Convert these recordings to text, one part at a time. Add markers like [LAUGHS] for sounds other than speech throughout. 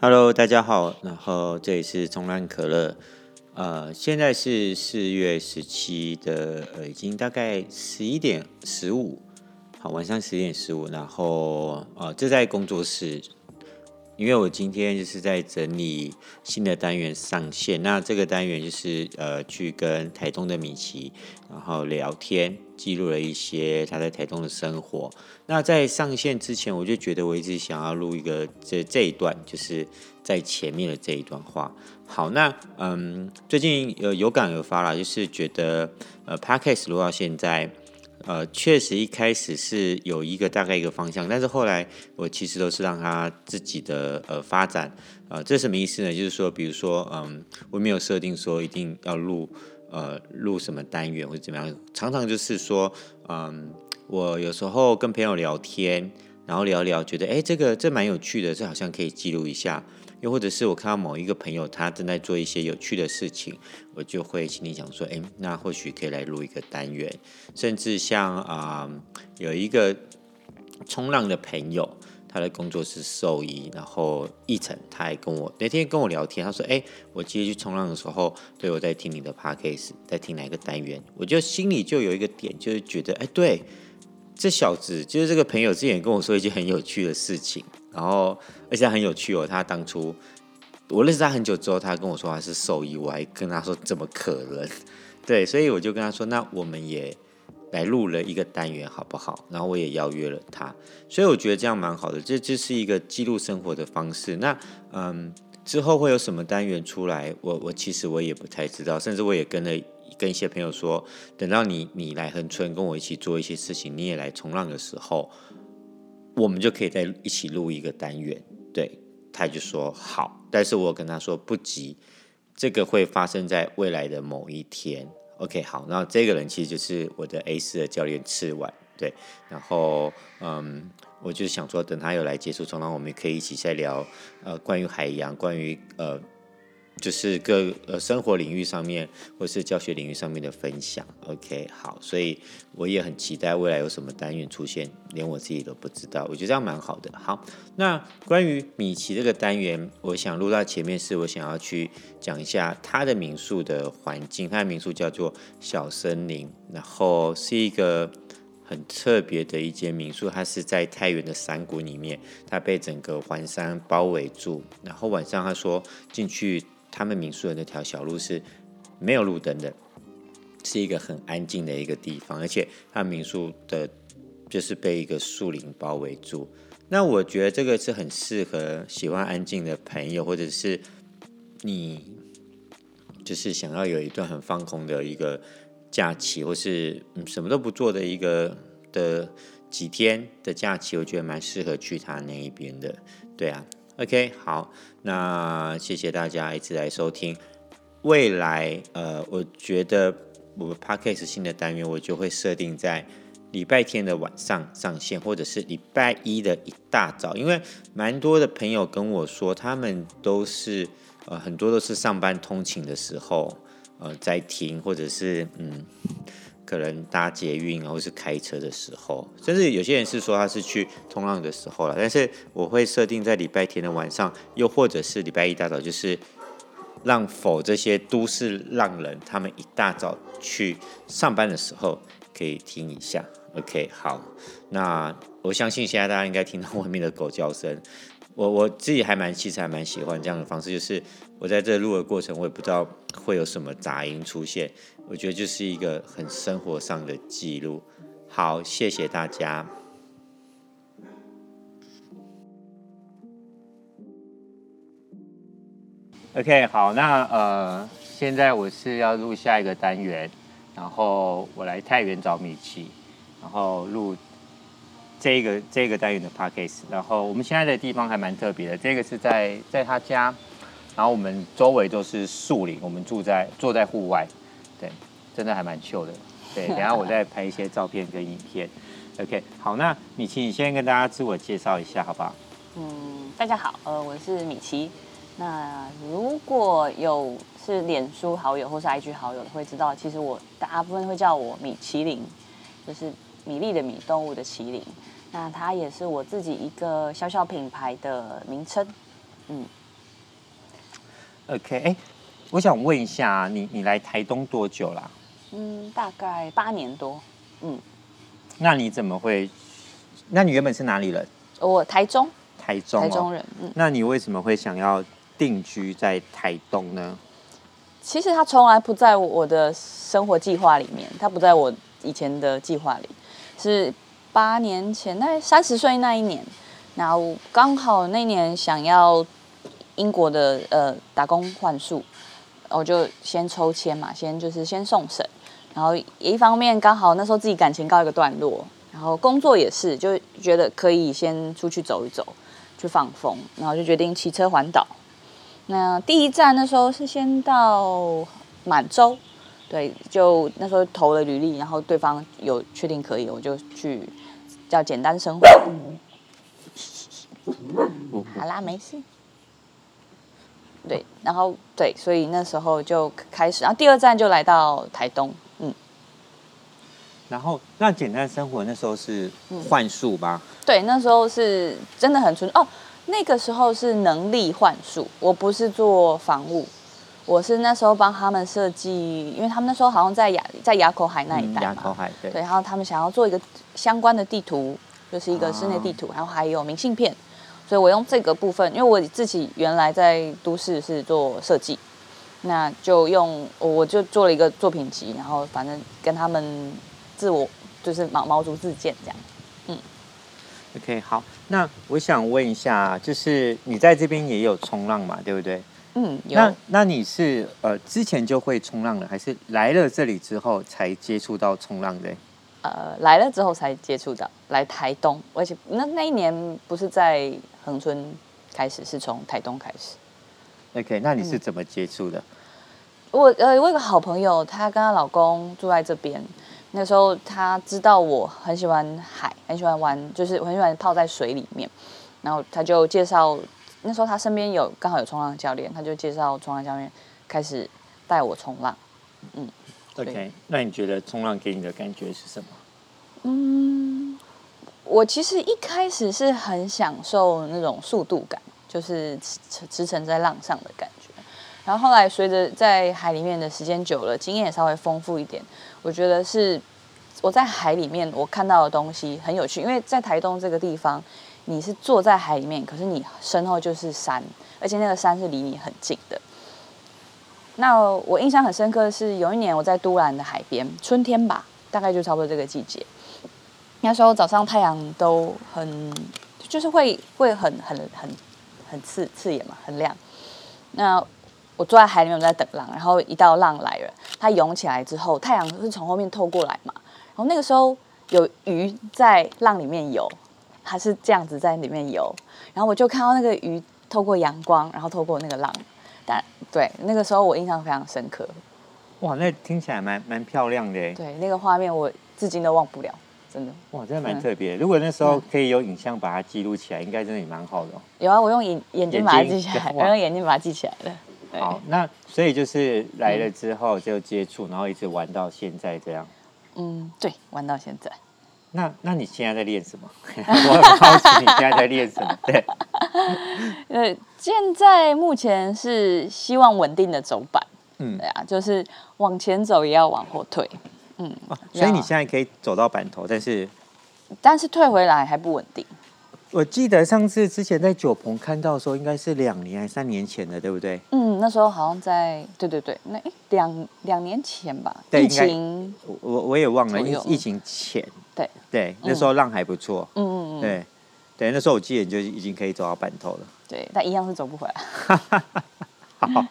Hello，大家好，然后这里是冲浪可乐，呃，现在是四月十七的，呃，已经大概十一点十五，好，晚上十一点十五，然后呃，这在工作室。因为我今天就是在整理新的单元上线，那这个单元就是呃去跟台东的米奇然后聊天，记录了一些他在台东的生活。那在上线之前，我就觉得我一直想要录一个这这一段，就是在前面的这一段话。好，那嗯，最近有有感而发啦，就是觉得呃，Podcast 录到现在。呃，确实一开始是有一个大概一个方向，但是后来我其实都是让他自己的呃发展，呃，这什么意思呢？就是说，比如说，嗯，我没有设定说一定要录呃录什么单元或者怎么样，常常就是说，嗯，我有时候跟朋友聊天，然后聊聊，觉得哎，这个这蛮有趣的，这好像可以记录一下。又或者是我看到某一个朋友他正在做一些有趣的事情，我就会心里想说，哎，那或许可以来录一个单元。甚至像啊、有一个冲浪的朋友，他的工作是兽医，然后奕晨他还跟我那天跟我聊天，他说，哎，我今天去冲浪的时候，对，我在听你的 podcast，在听哪个单元，我就心里就有一个点，就是觉得，哎，对，这小子就是这个朋友之前跟我说一件很有趣的事情。然后，而且很有趣哦。他当初我认识他很久之后，他跟我说他是兽医，我还跟他说怎么可能？对，所以我就跟他说，那我们也来录了一个单元好不好？然后我也邀约了他，所以我觉得这样蛮好的。这这是一个记录生活的方式。那嗯，之后会有什么单元出来？我我其实我也不太知道，甚至我也跟了跟一些朋友说，等到你你来恒春跟我一起做一些事情，你也来冲浪的时候。我们就可以再一起录一个单元，对，他就说好，但是我跟他说不急，这个会发生在未来的某一天。OK，好，那这个人其实就是我的 A 四的教练赤丸，对，然后嗯，我就想说等他有来接触冲浪，我们可以一起再聊呃关于海洋，关于呃。就是各呃生活领域上面，或是教学领域上面的分享，OK，好，所以我也很期待未来有什么单元出现，连我自己都不知道，我觉得这样蛮好的。好，那关于米奇这个单元，我想录到前面是我想要去讲一下他的民宿的环境，他的民宿叫做小森林，然后是一个很特别的一间民宿，它是在太原的山谷里面，它被整个环山包围住，然后晚上他说进去。他们民宿的那条小路是没有路灯的，是一个很安静的一个地方，而且他民宿的就是被一个树林包围住。那我觉得这个是很适合喜欢安静的朋友，或者是你就是想要有一段很放空的一个假期，或是什么都不做的一个的几天的假期，我觉得蛮适合去他那一边的。对啊。OK，好，那谢谢大家一直来收听。未来，呃，我觉得我们 Podcast 新的单元，我就会设定在礼拜天的晚上上线，或者是礼拜一的一大早，因为蛮多的朋友跟我说，他们都是呃很多都是上班通勤的时候，呃，在听，或者是嗯。可能搭捷运或是开车的时候，甚至有些人是说他是去冲浪的时候了。但是我会设定在礼拜天的晚上，又或者是礼拜一大早，就是让否这些都市浪人他们一大早去上班的时候可以听一下。OK，好，那我相信现在大家应该听到外面的狗叫声。我我自己还蛮其实还蛮喜欢这样的方式，就是我在这录的过程，我也不知道会有什么杂音出现。我觉得就是一个很生活上的记录。好，谢谢大家。OK，好，那呃，现在我是要录下一个单元，然后我来太原找米奇，然后录这个这个单元的 Podcast。然后我们现在的地方还蛮特别的，这个是在在他家，然后我们周围都是树林，我们住在坐在户外。对，真的还蛮秀的。对，[LAUGHS] 等下我再拍一些照片跟影片。OK，好，那米奇，你先跟大家自我介绍一下，好不好？嗯，大家好，呃，我是米奇。那如果有是脸书好友或是 IG 好友的，会知道，其实我大部分会叫我米其林，就是米粒的米，动物的麒麟。那它也是我自己一个小小品牌的名称。嗯。OK，哎，我想问一下，你你来台东多久啦？嗯，大概八年多。嗯。那你怎么会？那你原本是哪里人？我台中。台中、哦。台中人。嗯。那你为什么会想要定居在台东呢？其实他从来不在我的生活计划里面，他不在我以前的计划里。是八年前，那三十岁那一年，然后刚好那年想要英国的呃打工换宿，我就先抽签嘛，先就是先送审。然后一方面刚好那时候自己感情告一个段落，然后工作也是，就觉得可以先出去走一走，去放风，然后就决定骑车环岛。那第一站那时候是先到满洲，对，就那时候投了履历，然后对方有确定可以，我就去叫简单生活。好啦，没事。对，然后对，所以那时候就开始，然后第二站就来到台东。然后，那简单生活那时候是幻术吧？嗯，对，那时候是真的很纯哦。那个时候是能力幻术，我不是做防务，我是那时候帮他们设计，因为他们那时候好像在雅在雅口海那一带嘛，雅口海对。对，然后他们想要做一个相关的地图，就是一个室内地图，然后还有明信片，所以我用这个部分，因为我自己原来在都市是做设计，那就用我就做了一个作品集，然后反正跟他们。自我就是毛毛竹自荐这样，嗯，OK，好，那我想问一下，就是你在这边也有冲浪嘛，对不对？嗯，那那你是呃之前就会冲浪了，还是来了这里之后才接触到冲浪的？呃，来了之后才接触到，来台东，而且那那一年不是在恒春开始，是从台东开始。OK，那你是怎么接触的？嗯、我呃，我有个好朋友，她跟她老公住在这边。那时候她知道我很喜欢海，很喜欢玩，就是我很喜欢泡在水里面。然后她就介绍，那时候他身边有刚好有冲浪教练，他就介绍冲浪教练开始带我冲浪。嗯，OK，那你觉得冲浪给你的感觉是什么？嗯，我其实一开始是很享受那种速度感，就是驰驰骋在浪上的感觉。然后后来随着在海里面的时间久了，经验也稍微丰富一点。我觉得是我在海里面我看到的东西很有趣，因为在台东这个地方，你是坐在海里面，可是你身后就是山，而且那个山是离你很近的。那我印象很深刻的是，有一年我在都兰的海边，春天吧，大概就差不多这个季节，那时候早上太阳都很，就是会会很很很很刺刺眼嘛，很亮。那我坐在海里面，我在等浪，然后一道浪来了，它涌起来之后，太阳是从后面透过来嘛，然后那个时候有鱼在浪里面游，它是这样子在里面游，然后我就看到那个鱼透过阳光，然后透过那个浪，但对那个时候我印象非常深刻。哇，那听起来蛮蛮漂亮的。对，那个画面我至今都忘不了，真的。哇，真的蛮特别。嗯、如果那时候可以有影像把它记录起来，应该真的也蛮好的。有啊，我用眼眼睛把它记起来，我用眼睛把它记起来的。好，那所以就是来了之后就接触，嗯，然后一直玩到现在这样。嗯，对，玩到现在。那那你现在在练什么？[LAUGHS] 我很好奇你现在在练什么？[LAUGHS] 对。呃，现在目前是希望稳定的走板。嗯，对啊，就是往前走也要往后退。嗯，啊，所以你现在可以走到板头，但是但是退回来还不稳定。我记得上次之前在九鹏看到的时候，应该是两年还三年前的，对不对？嗯，那时候好像在，对对对，那两两年前吧。疫情，我我也忘了，疫疫情前。对对，那时候浪还不错。嗯嗯嗯。对对，那时候我记得你就已经可以走到板头了。对，但一样是走不回来。[LAUGHS] 好，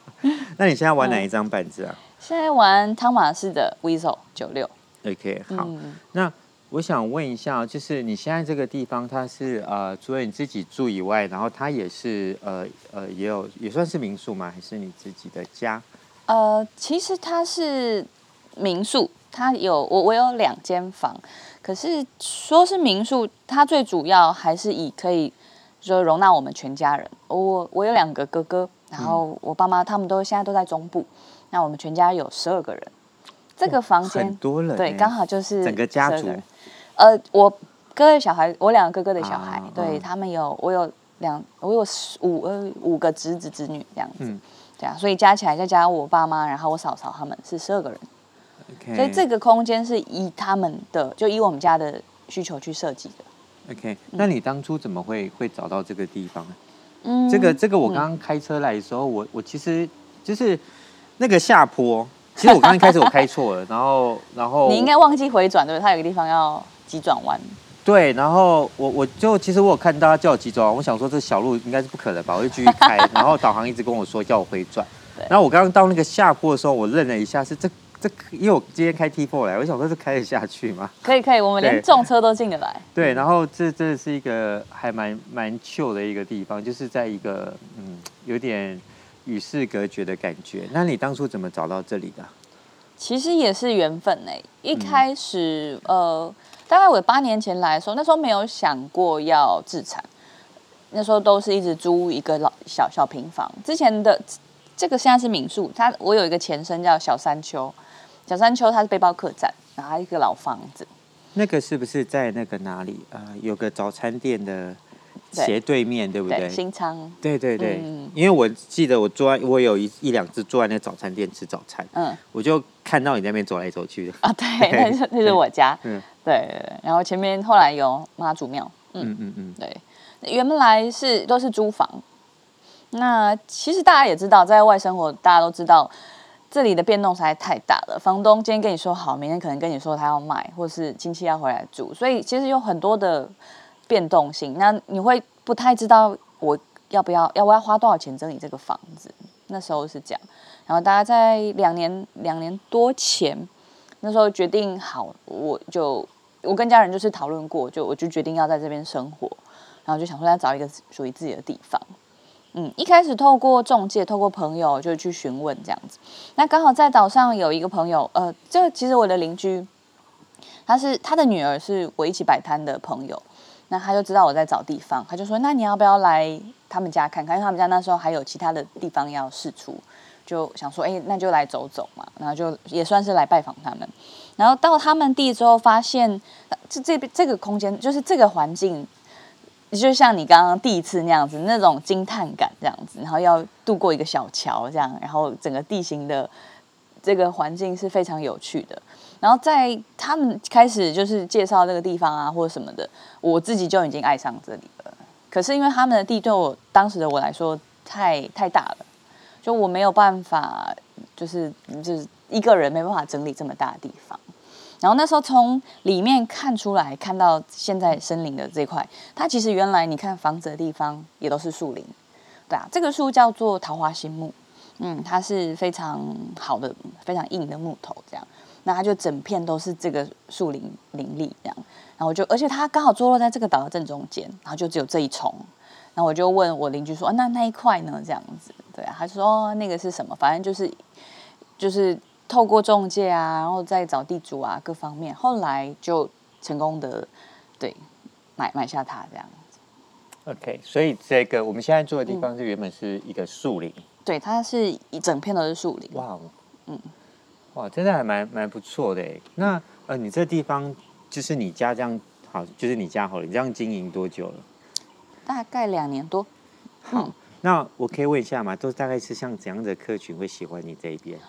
那你现在玩哪一张板子啊？现在玩汤马士的 Weasel 九六。OK，好，嗯、那。我想问一下，就是你现在这个地方，它是呃，除了你自己住以外，然后它也是呃呃，也有也算是民宿吗？还是你自己的家？呃，其实它是民宿，它有我我有两间房，可是说是民宿，它最主要还是以可以说容纳我们全家人。我我有两个哥哥，然后我爸妈他们都现在都在中部，那我们全家有十二个人，这个房间很多人，对，刚好就是整个家族。呃，我哥哥的小孩，我两个哥哥的小孩，啊、对、嗯、他们有，我有两，我有五呃五个侄子侄女这样子，嗯，对啊，所以加起来再加我爸妈，然后我嫂嫂他们是十二个人，OK，所以这个空间是以他们的就以我们家的需求去设计的。OK，那你当初怎么会会找到这个地方？嗯，这个这个我刚刚开车来的时候，嗯、我我其实就是那个下坡，其实我刚刚开始我开错了，然后 [LAUGHS] 然后你应该忘记回转对不对？它有个地方要急转弯。对，然后我我就其实我有看到他叫我急转弯，我想说这小路应该是不可能吧，我就继续开，然后导航一直跟我说叫我回转。[LAUGHS] 对然后我刚刚到那个下坡的时候，我愣了一下，是这这，因为我今天开 T4 来，我想说是开得下去吗？[LAUGHS] 可以可以，我们连重车都进得来。对，然后这这是一个还蛮蛮 chill 的一个地方，就是在一个嗯有点与世隔绝的感觉。那你当初怎么找到这里的？其实也是缘分哎，一开始、嗯、呃。大概我八年前来的时候，那时候没有想过要自产，那时候都是一直租一个老小小平房。之前的这个现在是民宿，它我有一个前身叫小山丘，小山丘它是背包客栈，然后一个老房子。那个是不是在那个哪里？呃，有个早餐店的斜对面，对，对不对？对新昌。对对对，嗯、因为我记得我坐在，我有一一两次坐在那个早餐店吃早餐，嗯，我就看到你在那边走来走去的。啊，对，[LAUGHS] 那是那是我家，嗯。对，然后前面后来有妈祖庙，嗯嗯嗯，嗯对，原来是都是租房。那其实大家也知道，在外生活，大家都知道这里的变动实在太大了。房东今天跟你说好，明天可能跟你说他要卖，或是亲戚要回来住，所以其实有很多的变动性。那你会不太知道我要不要，要我要花多少钱整理这个房子？那时候是这样。然后大家在两年两年多前，那时候决定好，我就。我跟家人就是讨论过，就我就决定要在这边生活，然后就想说要找一个属于自己的地方。嗯，一开始透过中介，透过朋友就去询问这样子。那刚好在岛上有一个朋友，呃，就其实我的邻居，他是他的女儿是我一起摆摊的朋友，那他就知道我在找地方，他就说：“那你要不要来他们家看看？因为他们家那时候还有其他的地方要试出，就想说，哎，那就来走走嘛。”然后就也算是来拜访他们。然后到他们地之后，发现这这边这个空间就是这个环境，就像你刚刚第一次那样子，那种惊叹感这样子。然后要渡过一个小桥这样，然后整个地形的这个环境是非常有趣的。然后在他们开始就是介绍这个地方啊或者什么的，我自己就已经爱上这里了。可是因为他们的地对我当时的我来说太太大了，就我没有办法，就是就是。一个人没办法整理这么大的地方，然后那时候从里面看出来，看到现在森林的这块，它其实原来你看房子的地方也都是树林，对啊，这个树叫做桃花心木，嗯，它是非常好的、非常硬的木头，这样，那它就整片都是这个树林林立这样，然后我就，而且它刚好坐落在这个岛的正中间，然后就只有这一丛，然后我就问我邻居说，那那一块呢？这样子，对啊，他说、哦、那个是什么？反正就是就是。透过中介啊，然后再找地主啊，各方面，后来就成功的对买买下它这样子。OK，所以这个我们现在住的地方是原本是一个树林，嗯、对，它是一整片都是树林。哇，嗯，哇，真的还蛮蛮不错的。那呃，你这地方就是你家这样好，就是你家好了，你这样经营多久了？大概两年多。好，嗯、那我可以问一下吗？都大概是像怎样的客群会喜欢你这一边？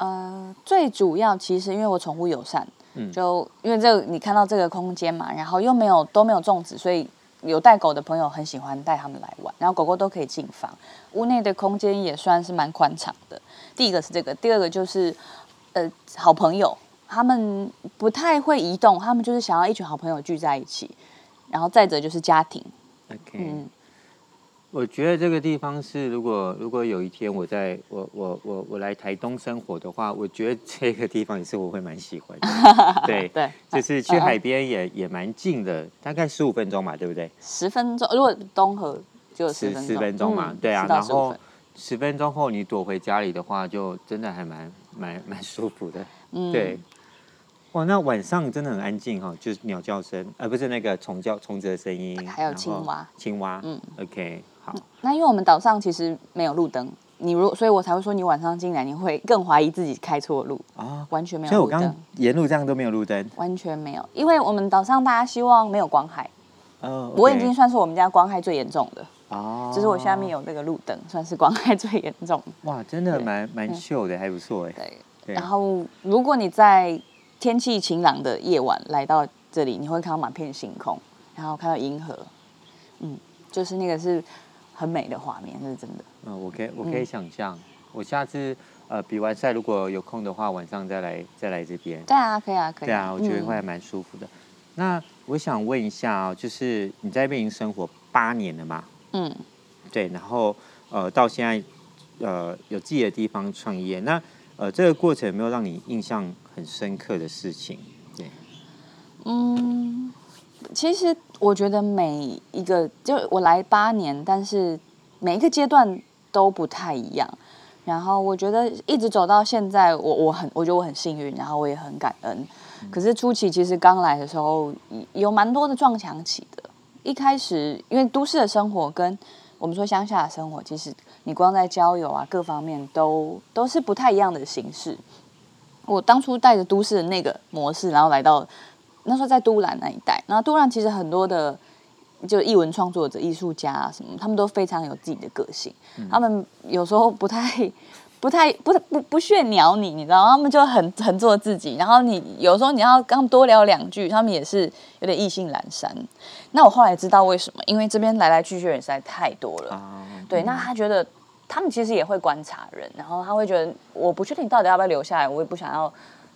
呃，最主要其实因为我宠物友善，嗯，就因为这个你看到这个空间嘛，然后又没有都没有种植，所以有带狗的朋友很喜欢带他们来玩，然后狗狗都可以进房，屋内的空间也算是蛮宽敞的。第一个是这个，第二个就是呃好朋友，他们不太会移动，他们就是想要一群好朋友聚在一起，然后再者就是家庭，OK，嗯。我觉得这个地方是，如果如果有一天我在我我我我来台东生活的话，我觉得这个地方也是我会蛮喜欢的。[LAUGHS] 对对，就是去海边也也蛮近的，大概十五分钟嘛，对不对？十分钟，如果东河就十十分钟嘛，对啊。然后十分钟后你躲回家里的话，就真的还蛮蛮 [LAUGHS] 蛮舒服的。嗯，对。哇，那晚上真的很安静哈，就是鸟叫声，而不是那个虫叫虫子的声音，还有青蛙，青蛙。嗯，OK。好，那因为我们岛上其实没有路灯，你如所以，我才会说你晚上进来你会更怀疑自己开错路。啊，完全没有。所以我刚沿路这样都没有路灯，完全没有，因为我们岛上大家希望没有光害，哦，我已经算是我们家光害最严重的。哦，就是我下面有那个路灯，算是光害最严重。哇，真的蛮蛮秀的，还不错哎。对。对。然后，如果你在天气晴朗的夜晚来到这里，你会看到满片星空，然后看到银河，嗯，就是那个是很美的画面，是真的。嗯，我可以我可以想象，嗯、我下次呃比完赛如果有空的话，晚上再来再来这边。对啊，可以啊，可以。对啊，我觉得会还蛮舒服的。嗯、那我想问一下哦，就是你在这边已经生活八年了嘛？嗯，对，然后呃，到现在呃有自己的地方创业，那呃这个过程有没有让你印象很深刻的事情？对，嗯，其实我觉得每一个就我来八年，但是每一个阶段都不太一样。然后我觉得一直走到现在，我我很我觉得我很幸运，然后我也很感恩。嗯、可是初期其实刚来的时候有蛮多的撞墙期的。一开始，因为都市的生活跟我们说乡下的生活，其实你光在交友啊各方面都都是不太一样的形式。我当初带着都市的那个模式，然后来到那时候在都兰那一带，然后都兰其实很多的就艺文创作者、艺术家啊什么，他们都非常有自己的个性，嗯、他们有时候不太。[LAUGHS] 不太不不不屑鸟你，你知道吗？他们就很很做自己，然后你有时候你要跟他们多聊两句，他们也是有点意兴阑珊。那我后来知道为什么，因为这边来来去去人实在太多了。啊、对，那他觉得他们其实也会观察人，然后他会觉得我不确定到底要不要留下来，我也不想要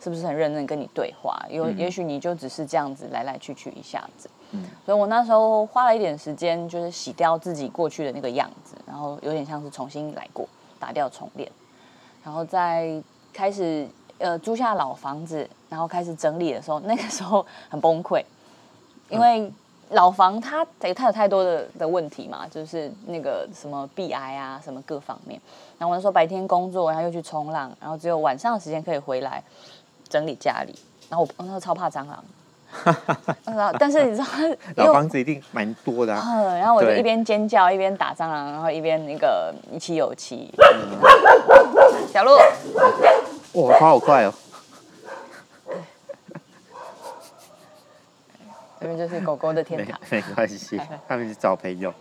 是不是很认真跟你对话，有、嗯、也许你就只是这样子来来去去一下子。嗯，所以我那时候花了一点时间，就是洗掉自己过去的那个样子，然后有点像是重新来过，打掉重练。然后再开始呃租下老房子，然后开始整理的时候，[LAUGHS] 那个时候很崩溃，因为老房它得它有太多的的问题嘛，就是那个什么壁癌啊，什么各方面。然后我那时候白天工作，然后又去冲浪，然后只有晚上的时间可以回来整理家里。然后我那时候超怕蟑螂。[LAUGHS] 但是你知道，[LAUGHS] 老房子一定蛮多的、啊。嗯，然后我就一边尖叫，一边打蟑螂，然后一边那个一起有气。小鹿，哇，跑好快哦！[LAUGHS] 这边就是狗狗的天堂。没关系，他们是找朋友。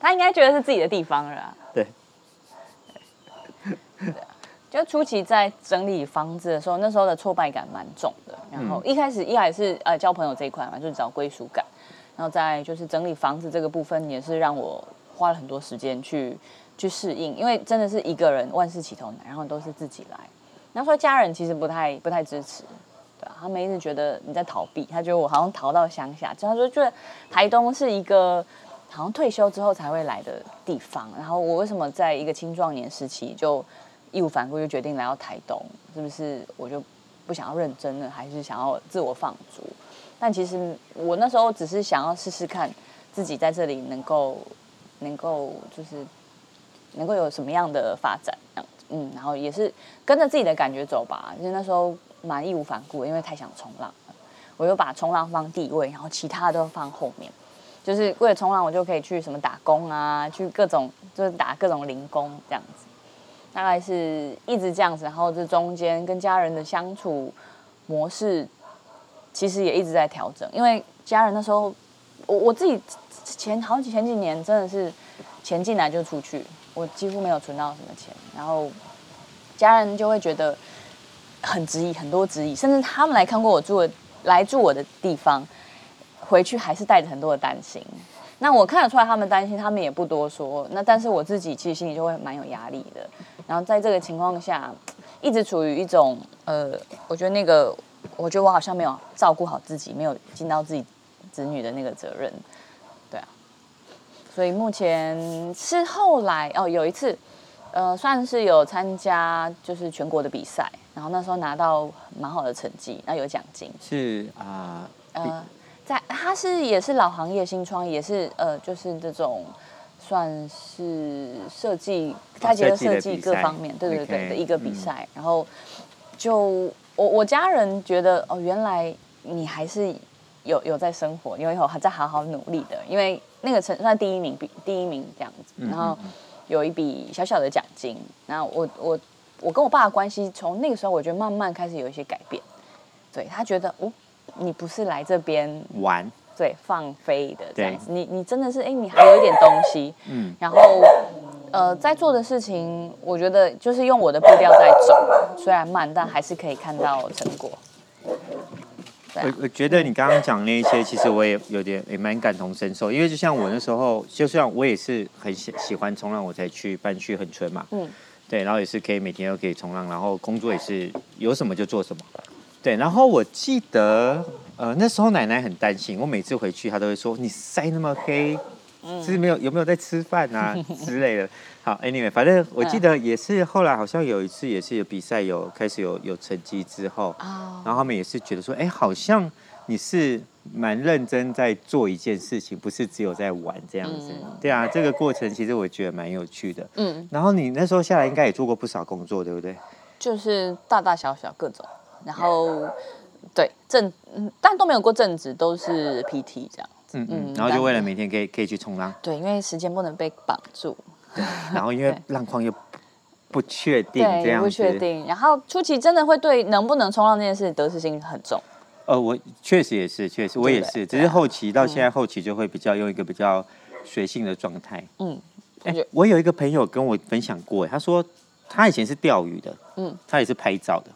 他应该觉得是自己的地方了。对。就初期在整理房子的时候，那时候的挫败感蛮重的。然后一开始一来是呃交朋友这一块嘛，就是找归属感。然后再就是整理房子这个部分，也是让我花了很多时间去去适应，因为真的是一个人万事起头难，然后都是自己来。然后说家人其实不太不太支持，对啊，他们一直觉得你在逃避，他觉得我好像逃到乡下，就他说觉得台东是一个好像退休之后才会来的地方。然后我为什么在一个青壮年时期就义无反顾就决定来到台东，是不是我就不想要认真了，还是想要自我放逐？但其实我那时候只是想要试试看自己在这里能够能够就是能够有什么样的发展，嗯，然后也是跟着自己的感觉走吧。因为那时候蛮义无反顾，因为太想冲浪了，我就把冲浪放第一位，然后其他都放后面。就是为了冲浪，我就可以去什么打工啊，去各种就是打各种零工这样子。大概是一直这样子，然后这中间跟家人的相处模式，其实也一直在调整。因为家人那时候，我我自己前好几前几年真的是钱进来就出去，我几乎没有存到什么钱。然后家人就会觉得很质疑，很多质疑，甚至他们来看过我住的来住我的地方，回去还是带着很多的担心。那我看得出来他们担心，他们也不多说。那但是我自己其实心里就会蛮有压力的。然后在这个情况下，一直处于一种呃，我觉得那个，我觉得我好像没有照顾好自己，没有尽到自己子女的那个责任，对啊。所以目前是后来哦，有一次，呃，算是有参加就是全国的比赛，然后那时候拿到蛮好的成绩，然后有奖金。是啊，呃，呃在他是也是老行业新创，也是呃，就是这种。算是设计，他觉得设计各方面，对对对的一个比赛。然后就我我家人觉得哦，原来你还是有有在生活，因为有还在好好努力的。因为那个成算第一名，比第一名这样子。然后有一笔小小的奖金。然后我我我跟我爸的关系，从那个时候我觉得慢慢开始有一些改变。对，他觉得哦，你不是来这边玩。对放飞的这样子。你你真的是哎，你还有一点东西，嗯，然后呃，在做的事情，我觉得就是用我的步调在走，虽然慢，但还是可以看到成果。我我觉得你刚刚讲那一些，其实我也有点也蛮感同身受，因为就像我那时候，就像我也是很喜喜欢冲浪，我才去搬去恒春嘛，嗯，对，然后也是可以每天都可以冲浪，然后工作也是有什么就做什么，对，然后我记得呃那时候奶奶很担心，我每次回去她都会说你晒那么黑。是没有有没有在吃饭啊 [LAUGHS] 之类的。好，Anyway，反正我记得也是后来好像有一次也是有比赛有开始有有成绩之后，哦然后他们也是觉得说，哎，好像你是蛮认真在做一件事情，不是只有在玩这样子。对啊，这个过程其实我觉得蛮有趣的。嗯，然后你那时候下来应该也做过不少工作，对不对？就是大大小小各种，然后对正嗯，但都没有过正职，都是 PT 这样。嗯嗯，然后就为了每天可以可以去冲浪，对，因为时间不能被绑住，对，然后因为 [LAUGHS] 浪况又不确定，这样不确定，然后初期真的会对能不能冲浪这件事得失心很重。呃，我确实也是，确实我也是，只是后期到现在后期就会比较用一个比较随性的状态。嗯，哎，我有一个朋友跟我分享过，他说他以前是钓鱼的，嗯，他也是拍照的，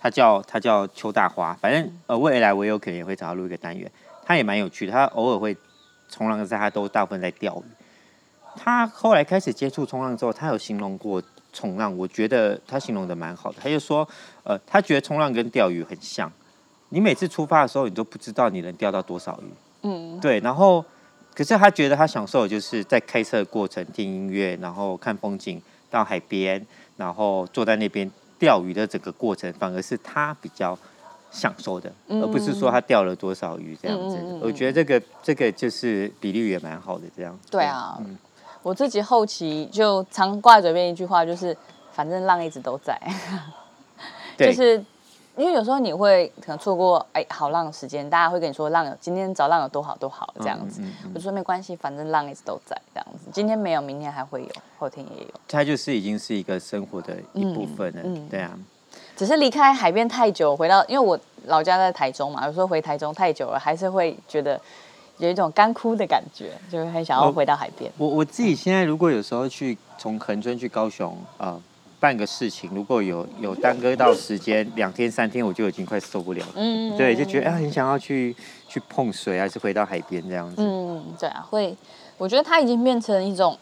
他叫他叫邱大花，反正呃未来我有可能也会找他录一个单元。他也蛮有趣的，他偶尔会冲浪，在他都大部分在钓鱼。他后来开始接触冲浪之后，他有形容过冲浪，我觉得他形容的蛮好的。他就说，呃，他觉得冲浪跟钓鱼很像，你每次出发的时候，你都不知道你能钓到多少鱼。嗯，对。然后，可是他觉得他享受的就是在开车的过程听音乐，然后看风景，到海边，然后坐在那边钓鱼的整个过程，反而是他比较。享受的，而不是说他钓了多少鱼这样子。嗯、我觉得这个这个就是比例也蛮好的，这样。对啊，嗯、我自己后期就常挂在嘴边一句话，就是反正浪一直都在。[LAUGHS] 就是因为有时候你会可能错过哎好浪的时间，大家会跟你说浪有今天找浪有多好多好这样子。嗯嗯嗯、我就说没关系，反正浪一直都在这样子。今天没有，明天还会有，后天也有。它就是已经是一个生活的一部分了，对啊。只是离开海边太久，回到因为我老家在台中嘛，有时候回台中太久了，还是会觉得有一种干枯的感觉，就是很想要回到海边。我我自己现在如果有时候去从恒春去高雄啊、呃、办个事情，如果有有耽搁到时间两天三天，我就已经快受不了了。嗯，对，就觉得哎，很想要去去碰水，还是回到海边这样子。嗯，对啊，会，我觉得它已经变成一种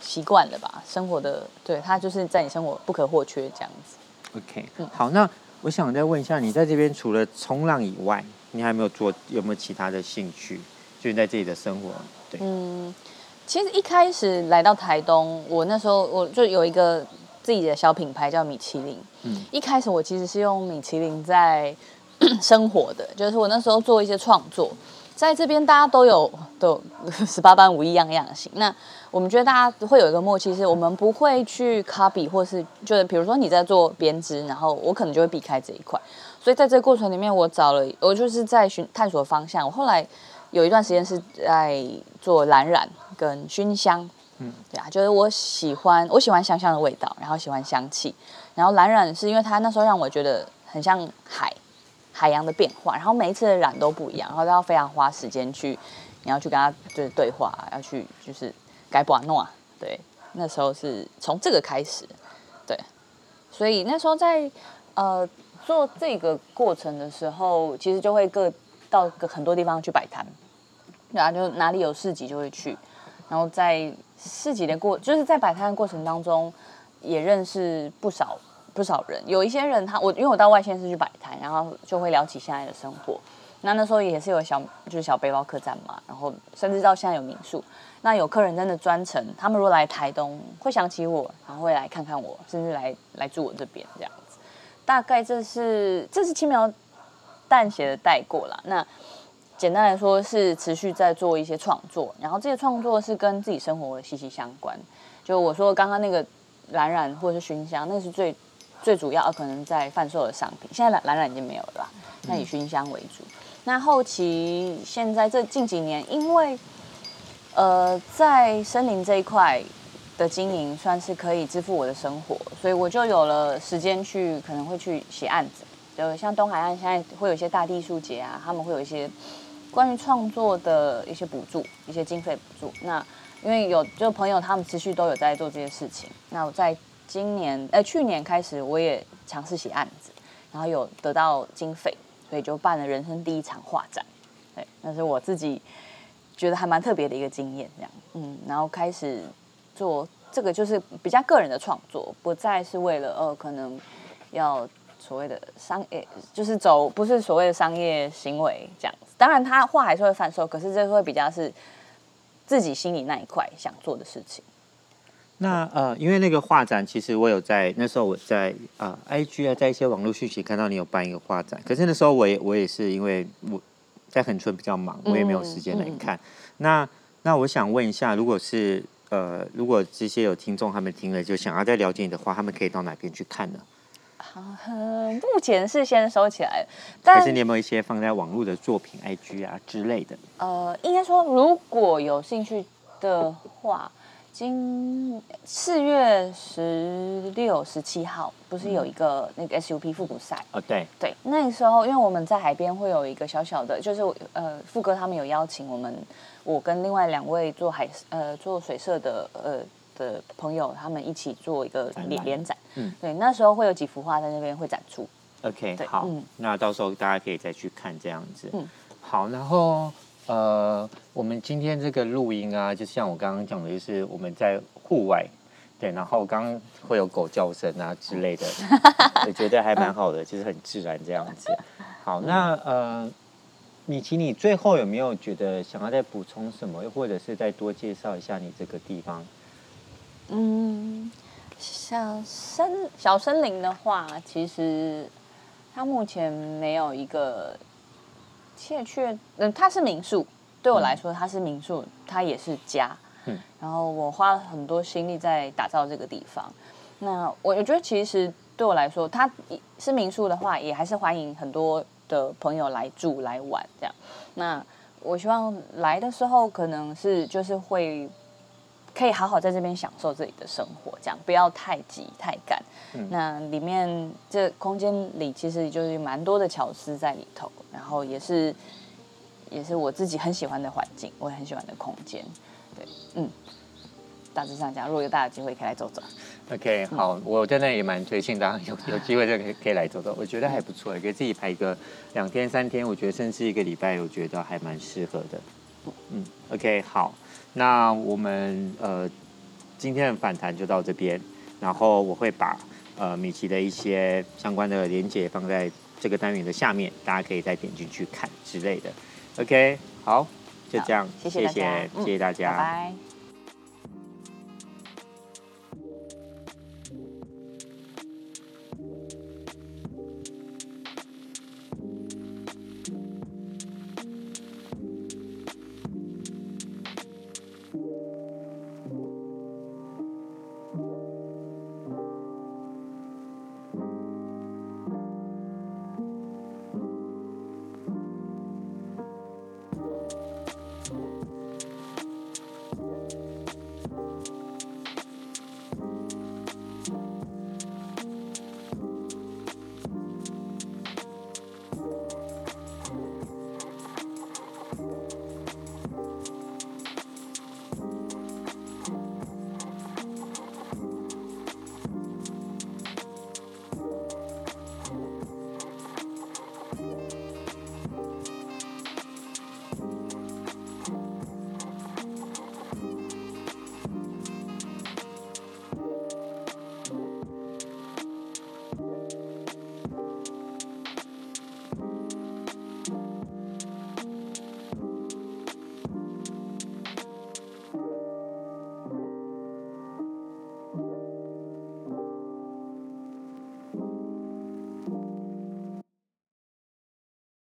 习惯了吧，生活的，对，它就是在你生活不可或缺这样子。OK，好，那我想再问一下，你在这边除了冲浪以外，你还有没有做有没有其他的兴趣？就是在这里的生活，对，嗯，其实一开始来到台东，我那时候我就有一个自己的小品牌叫米其林。嗯，一开始我其实是用米其林在生活的，[COUGHS] 就是我那时候做一些创作。在这边，大家都有都 [LAUGHS] 十八般武艺样样行。那我们觉得大家会有一个默契，是我们不会去 copy，或是就是比如说你在做编织，然后我可能就会避开这一块。所以在这个过程里面，我找了我就是在寻探索方向。我后来有一段时间是在做蓝染跟熏香，嗯，对啊，就是我喜欢我喜欢香香的味道，然后喜欢香气，然后蓝染是因为它那时候让我觉得很像海。海洋的变化，然后每一次的染都不一样，然后都要非常花时间去，你要去跟他就是对话，要去就是改布诺，对，那时候是从这个开始，对，所以那时候在呃做这个过程的时候，其实就会各到各很多地方去摆摊，然后就哪里有市集就会去，然后在市集的过就是在摆摊的过程当中，也认识不少。不少人，有一些人他我因为我到外县市去摆摊，然后就会聊起现在的生活。那那时候也是有小就是小背包客栈嘛，然后甚至到现在有民宿。那有客人真的专程，他们如果来台东会想起我，然后会来看看我，甚至来来住我这边这样子。大概这是这是轻描淡写的带过啦。那简单来说是持续在做一些创作，然后这些创作是跟自己生活息息相关。就我说刚刚那个蓝染或者是熏香，那是最。最主要可能在贩售的商品，现在蓝蓝染已经没有了，那以熏香为主。那后期现在这近几年，因为呃在森林这一块的经营算是可以支付我的生活，所以我就有了时间去可能会去写案子，就像东海岸现在会有一些大地艺术节啊，他们会有一些关于创作的一些补助，一些经费补助。那因为有就朋友他们持续都有在做这些事情。那我在今年呃去年开始，我也尝试写案子，然后有得到经费，所以就办了人生第一场画展。对，那是我自己觉得还蛮特别的一个经验，这样。嗯，然后开始做这个就是比较个人的创作，不再是为了呃可能要所谓的商业，就是走不是所谓的商业行为这样。当然他画还是会贩售，可是这会比较是自己心里那一块想做的事情。那呃，因为那个画展，其实我有在那时候我在啊、呃、IG 啊，在一些网络讯息看到你有办一个画展，可是那时候我也我也是因为我在恒春比较忙，我也没有时间来看。嗯、那那我想问一下，如果是呃，如果这些有听众他们听了就想要再了解你的话，他们可以到哪边去看呢？好，目前是先收起来，但还是你有没有一些放在网络的作品 IG 啊之类的？呃，应该说如果有兴趣的话。今四月十六、十七号不是有一个那个 SUP 复古赛？哦，对对，那个时候因为我们在海边会有一个小小的，就是呃，富哥他们有邀请我们，我跟另外两位做海呃做水社的呃的朋友，他们一起做一个联联展。嗯，对，那时候会有几幅画在那边会展出。OK，好，嗯，那到时候大家可以再去看这样子。嗯，好，然后。呃，我们今天这个录音啊，就像我刚刚讲的，就是我们在户外，对，然后刚刚会有狗叫声啊之类的，[LAUGHS] 我觉得还蛮好的，就是很自然这样子。[LAUGHS] 好，那呃，米奇，你最后有没有觉得想要再补充什么，又或者是再多介绍一下你这个地方？嗯，小森小森林的话，其实它目前没有一个。切确，嗯，它是民宿，对我来说，它是民宿，它也是家。嗯，然后我花了很多心力在打造这个地方。那我我觉得，其实对我来说，它是民宿的话，也还是欢迎很多的朋友来住来玩这样。那我希望来的时候，可能是就是会。可以好好在这边享受自己的生活，这样不要太急太赶。嗯、那里面这空间里其实就是蛮多的巧思在里头，然后也是也是我自己很喜欢的环境，我也很喜欢的空间。对，嗯，大致上讲，如果有大的机会可以来走走。OK，好，嗯、我真的也蛮推荐大家有 [LAUGHS] 有机会就可以可以来走走，我觉得还不错，也可以自己排个两天三天，我觉得甚至一个礼拜，我觉得还蛮适合的。嗯，OK，好。那我们呃今天的反弹就到这边，然后我会把呃米奇的一些相关的连接放在这个单元的下面，大家可以再点进去看之类的。OK，好，就这样，谢谢谢谢，谢谢大家，嗯，拜拜。